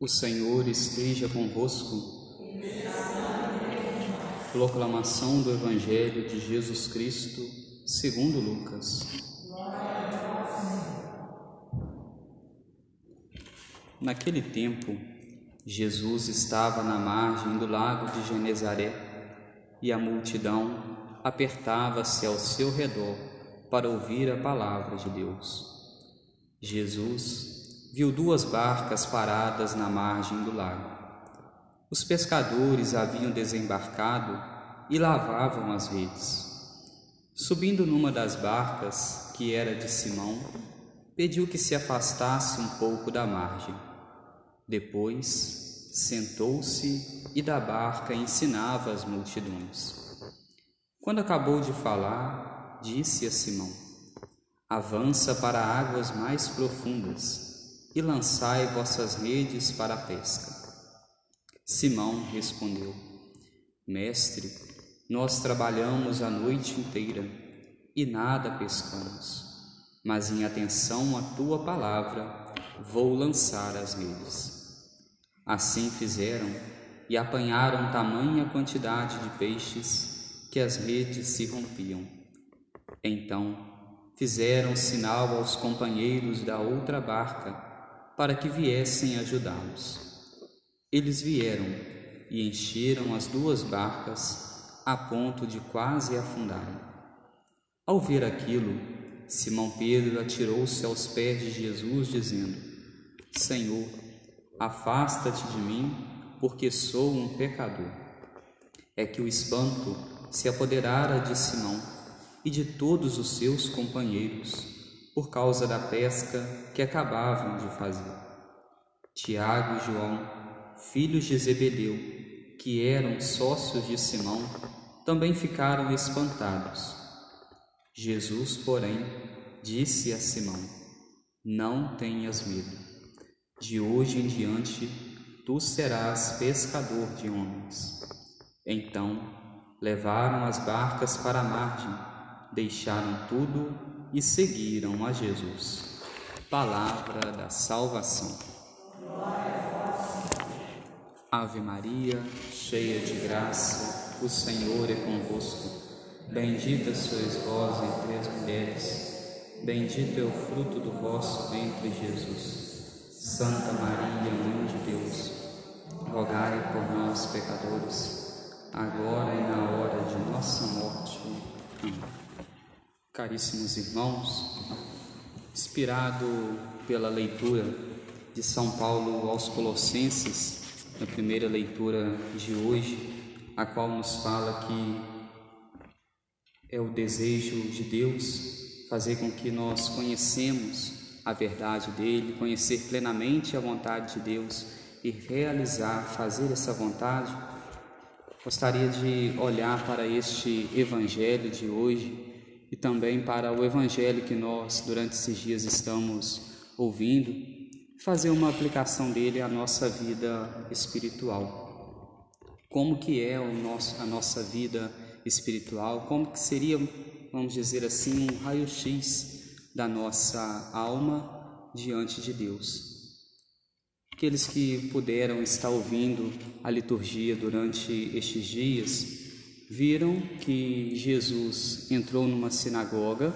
O Senhor esteja convosco. Proclamação do Evangelho de Jesus Cristo, segundo Lucas. Naquele tempo, Jesus estava na margem do lago de Genezaré e a multidão apertava-se ao seu redor para ouvir a palavra de Deus. Jesus viu duas barcas paradas na margem do lago. Os pescadores haviam desembarcado e lavavam as redes. Subindo numa das barcas, que era de Simão, pediu que se afastasse um pouco da margem. Depois, sentou-se e da barca ensinava as multidões. Quando acabou de falar, disse a Simão: Avança para águas mais profundas e lançai vossas redes para a pesca. Simão respondeu: Mestre, nós trabalhamos a noite inteira e nada pescamos, mas em atenção à tua palavra vou lançar as redes. Assim fizeram e apanharam tamanha quantidade de peixes que as redes se rompiam. Então fizeram sinal aos companheiros da outra barca para que viessem ajudá-los. Eles vieram e encheram as duas barcas a ponto de quase afundarem. Ao ver aquilo, Simão Pedro atirou-se aos pés de Jesus, dizendo: Senhor, afasta-te de mim, porque sou um pecador. É que o espanto se apoderara de Simão e de todos os seus companheiros, por causa da pesca que acabavam de fazer. Tiago e João, filhos de Zebedeu, que eram sócios de Simão, também ficaram espantados. Jesus, porém, disse a Simão: Não tenhas medo. De hoje em diante tu serás pescador de homens. Então levaram as barcas para a margem, deixaram tudo e seguiram a Jesus. Palavra da salvação. Ave Maria, cheia de graça, o Senhor é convosco. Bendita sois vós entre as mulheres, bendito é o fruto do vosso ventre, Jesus. Santa Maria, Mãe de Deus, rogai por nós, pecadores agora e na hora de nossa morte. Amém. Caríssimos irmãos, inspirado pela leitura de São Paulo aos Colossenses, na primeira leitura de hoje, a qual nos fala que é o desejo de Deus fazer com que nós conhecemos a verdade dele, conhecer plenamente a vontade de Deus e realizar, fazer essa vontade. Gostaria de olhar para este evangelho de hoje e também para o evangelho que nós durante esses dias estamos ouvindo, fazer uma aplicação dele à nossa vida espiritual. Como que é o nosso, a nossa vida espiritual? Como que seria, vamos dizer assim, um raio-x da nossa alma diante de Deus? Aqueles que puderam estar ouvindo a liturgia durante estes dias viram que Jesus entrou numa sinagoga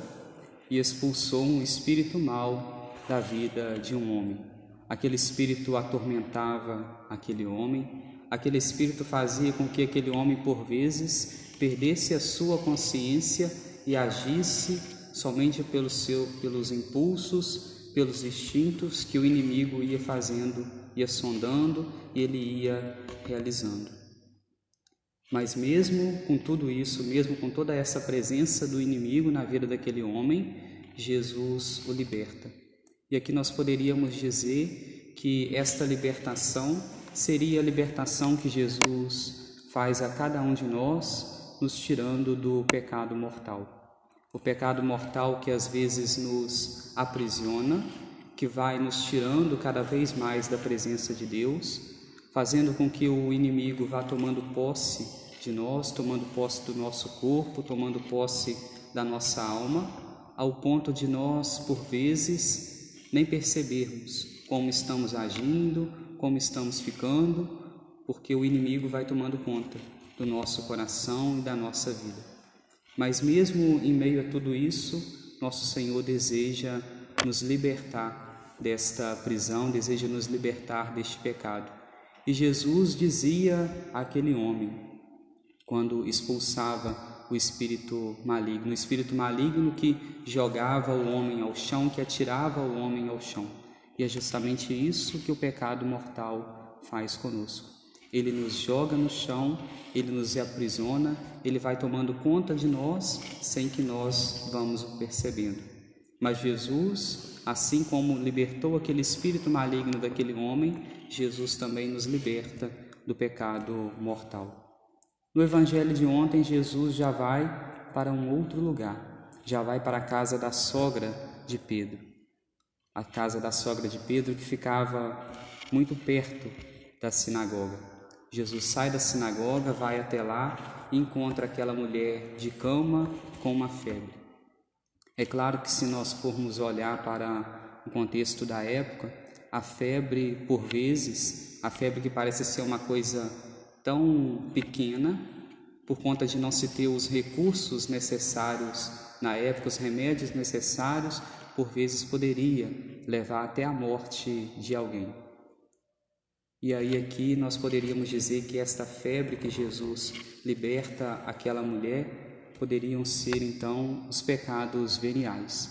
e expulsou um espírito mau da vida de um homem. Aquele espírito atormentava aquele homem, aquele espírito fazia com que aquele homem, por vezes, perdesse a sua consciência e agisse somente pelo seu, pelos impulsos pelos instintos que o inimigo ia fazendo, ia sondando e ele ia realizando. Mas mesmo com tudo isso, mesmo com toda essa presença do inimigo na vida daquele homem, Jesus o liberta. E aqui nós poderíamos dizer que esta libertação seria a libertação que Jesus faz a cada um de nós, nos tirando do pecado mortal o pecado mortal que às vezes nos aprisiona, que vai nos tirando cada vez mais da presença de Deus, fazendo com que o inimigo vá tomando posse de nós, tomando posse do nosso corpo, tomando posse da nossa alma, ao ponto de nós, por vezes, nem percebermos como estamos agindo, como estamos ficando, porque o inimigo vai tomando conta do nosso coração e da nossa vida. Mas mesmo em meio a tudo isso, nosso Senhor deseja nos libertar desta prisão, deseja nos libertar deste pecado. E Jesus dizia àquele homem, quando expulsava o espírito maligno, o espírito maligno que jogava o homem ao chão, que atirava o homem ao chão. E é justamente isso que o pecado mortal faz conosco. Ele nos joga no chão, ele nos aprisiona, ele vai tomando conta de nós sem que nós vamos percebendo. Mas Jesus, assim como libertou aquele espírito maligno daquele homem, Jesus também nos liberta do pecado mortal. No evangelho de ontem, Jesus já vai para um outro lugar, já vai para a casa da sogra de Pedro. A casa da sogra de Pedro que ficava muito perto da sinagoga. Jesus sai da sinagoga, vai até lá e encontra aquela mulher de cama com uma febre. É claro que se nós formos olhar para o contexto da época, a febre, por vezes, a febre que parece ser uma coisa tão pequena, por conta de não se ter os recursos necessários na época, os remédios necessários, por vezes poderia levar até a morte de alguém. E aí aqui nós poderíamos dizer que esta febre que Jesus liberta aquela mulher poderiam ser então os pecados veniais.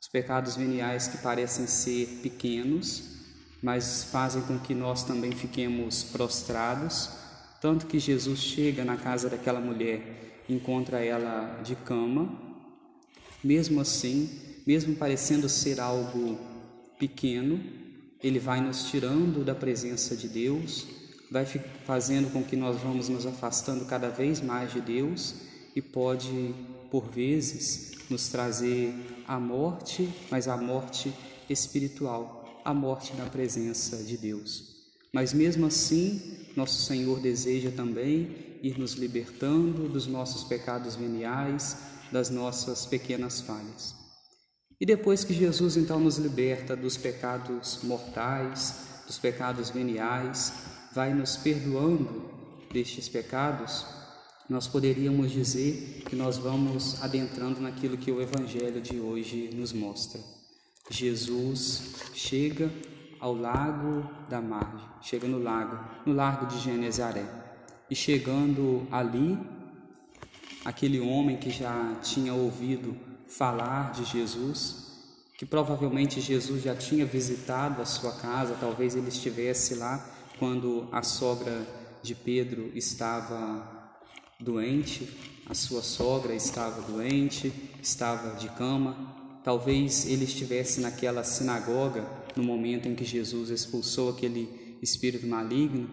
Os pecados veniais que parecem ser pequenos, mas fazem com que nós também fiquemos prostrados tanto que Jesus chega na casa daquela mulher, encontra ela de cama, mesmo assim, mesmo parecendo ser algo pequeno, ele vai nos tirando da presença de Deus, vai fazendo com que nós vamos nos afastando cada vez mais de Deus e pode, por vezes, nos trazer a morte, mas a morte espiritual, a morte na presença de Deus. Mas mesmo assim, nosso Senhor deseja também ir nos libertando dos nossos pecados veniais, das nossas pequenas falhas. E depois que Jesus então nos liberta dos pecados mortais, dos pecados veniais, vai nos perdoando destes pecados, nós poderíamos dizer que nós vamos adentrando naquilo que o Evangelho de hoje nos mostra. Jesus chega ao lago da margem, chega no lago, no largo de Genezaré. E chegando ali, aquele homem que já tinha ouvido falar de Jesus, que provavelmente Jesus já tinha visitado a sua casa, talvez ele estivesse lá quando a sogra de Pedro estava doente, a sua sogra estava doente, estava de cama, talvez ele estivesse naquela sinagoga no momento em que Jesus expulsou aquele espírito maligno,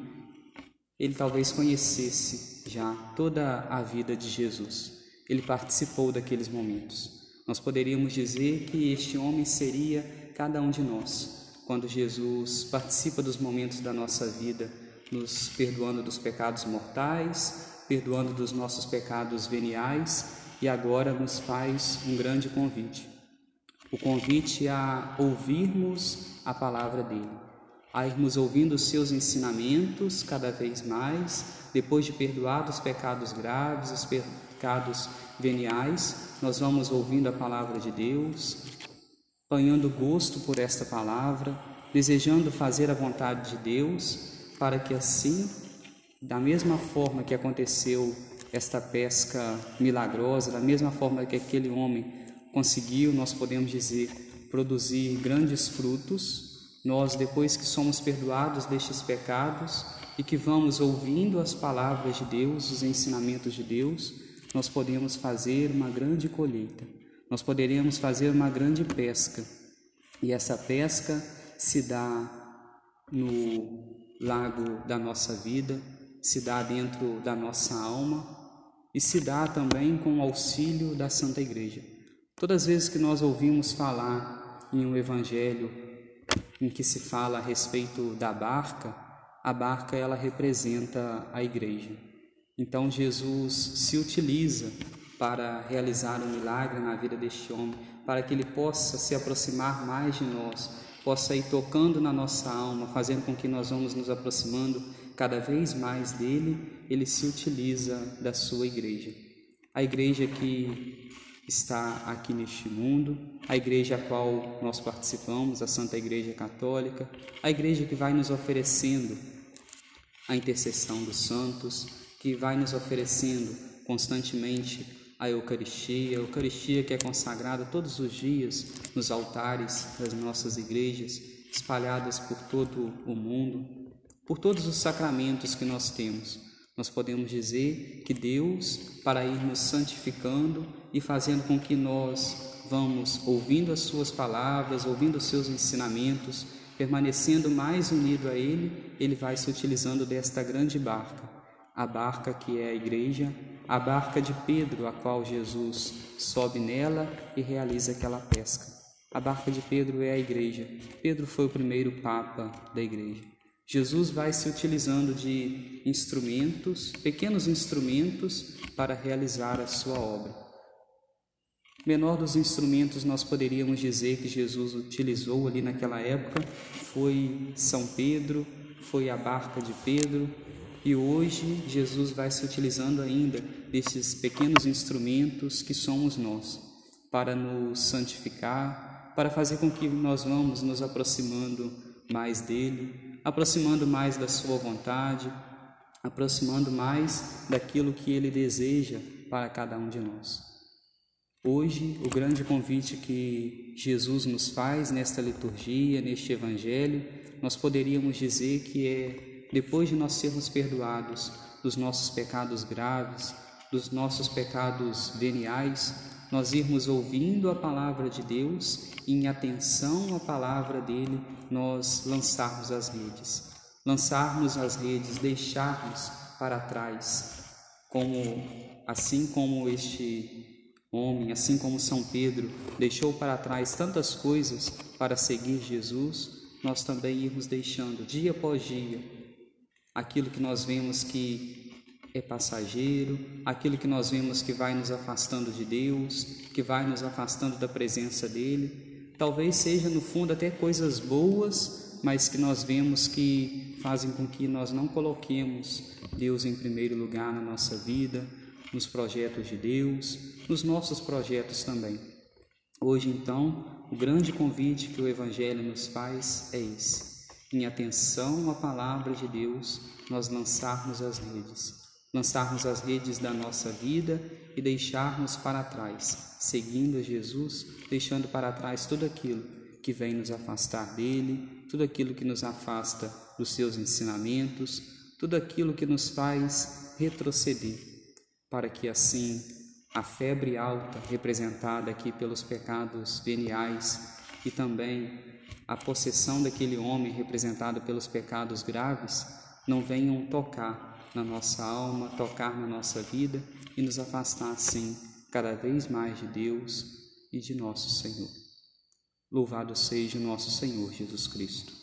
ele talvez conhecesse já toda a vida de Jesus. Ele participou daqueles momentos. Nós poderíamos dizer que este homem seria cada um de nós, quando Jesus participa dos momentos da nossa vida, nos perdoando dos pecados mortais, perdoando dos nossos pecados veniais e agora nos faz um grande convite o convite a ouvirmos a palavra dele, a irmos ouvindo os seus ensinamentos cada vez mais, depois de perdoados os pecados graves, os pecados veniais, nós vamos ouvindo a palavra de Deus, apanhando gosto por esta palavra, desejando fazer a vontade de Deus, para que assim, da mesma forma que aconteceu esta pesca milagrosa, da mesma forma que aquele homem conseguiu, nós podemos dizer, produzir grandes frutos, nós, depois que somos perdoados destes pecados e que vamos ouvindo as palavras de Deus, os ensinamentos de Deus, nós podemos fazer uma grande colheita, nós poderemos fazer uma grande pesca. E essa pesca se dá no lago da nossa vida, se dá dentro da nossa alma e se dá também com o auxílio da Santa Igreja. Todas as vezes que nós ouvimos falar em um evangelho em que se fala a respeito da barca, a barca ela representa a igreja. Então Jesus se utiliza para realizar um milagre na vida deste homem, para que ele possa se aproximar mais de nós, possa ir tocando na nossa alma, fazendo com que nós vamos nos aproximando cada vez mais dele, ele se utiliza da sua igreja. A igreja que está aqui neste mundo, a igreja a qual nós participamos, a Santa Igreja Católica, a igreja que vai nos oferecendo a intercessão dos santos, que vai nos oferecendo constantemente a Eucaristia, a Eucaristia que é consagrada todos os dias nos altares das nossas igrejas, espalhadas por todo o mundo, por todos os sacramentos que nós temos. Nós podemos dizer que Deus, para ir nos santificando e fazendo com que nós vamos ouvindo as Suas palavras, ouvindo os Seus ensinamentos, permanecendo mais unido a Ele, Ele vai se utilizando desta grande barca, a barca que é a igreja, a barca de Pedro, a qual Jesus sobe nela e realiza aquela pesca. A barca de Pedro é a igreja. Pedro foi o primeiro papa da igreja. Jesus vai se utilizando de instrumentos, pequenos instrumentos, para realizar a sua obra. Menor dos instrumentos nós poderíamos dizer que Jesus utilizou ali naquela época foi São Pedro, foi a barca de Pedro, e hoje Jesus vai se utilizando ainda desses pequenos instrumentos que somos nós, para nos santificar, para fazer com que nós vamos nos aproximando mais dele, aproximando mais da sua vontade, aproximando mais daquilo que ele deseja para cada um de nós. Hoje, o grande convite que Jesus nos faz nesta liturgia, neste evangelho, nós poderíamos dizer que é depois de nós sermos perdoados dos nossos pecados graves, dos nossos pecados veniais, nós irmos ouvindo a palavra de Deus e, em atenção à palavra dele, nós lançarmos as redes. Lançarmos as redes, deixarmos para trás, como assim como este homem, assim como São Pedro deixou para trás tantas coisas para seguir Jesus, nós também irmos deixando dia após dia aquilo que nós vemos que é passageiro, aquilo que nós vemos que vai nos afastando de Deus, que vai nos afastando da presença dele. Talvez seja no fundo até coisas boas, mas que nós vemos que fazem com que nós não coloquemos Deus em primeiro lugar na nossa vida, nos projetos de Deus, nos nossos projetos também. Hoje, então, o grande convite que o Evangelho nos faz é esse em atenção à palavra de Deus, nós lançarmos as redes, lançarmos as redes da nossa vida e deixarmos para trás, seguindo Jesus, deixando para trás tudo aquilo que vem nos afastar dele, tudo aquilo que nos afasta dos seus ensinamentos, tudo aquilo que nos faz retroceder, para que assim a febre alta representada aqui pelos pecados veniais e também a possessão daquele homem representado pelos pecados graves não venham tocar na nossa alma, tocar na nossa vida e nos afastar assim cada vez mais de Deus e de nosso Senhor. Louvado seja nosso Senhor Jesus Cristo.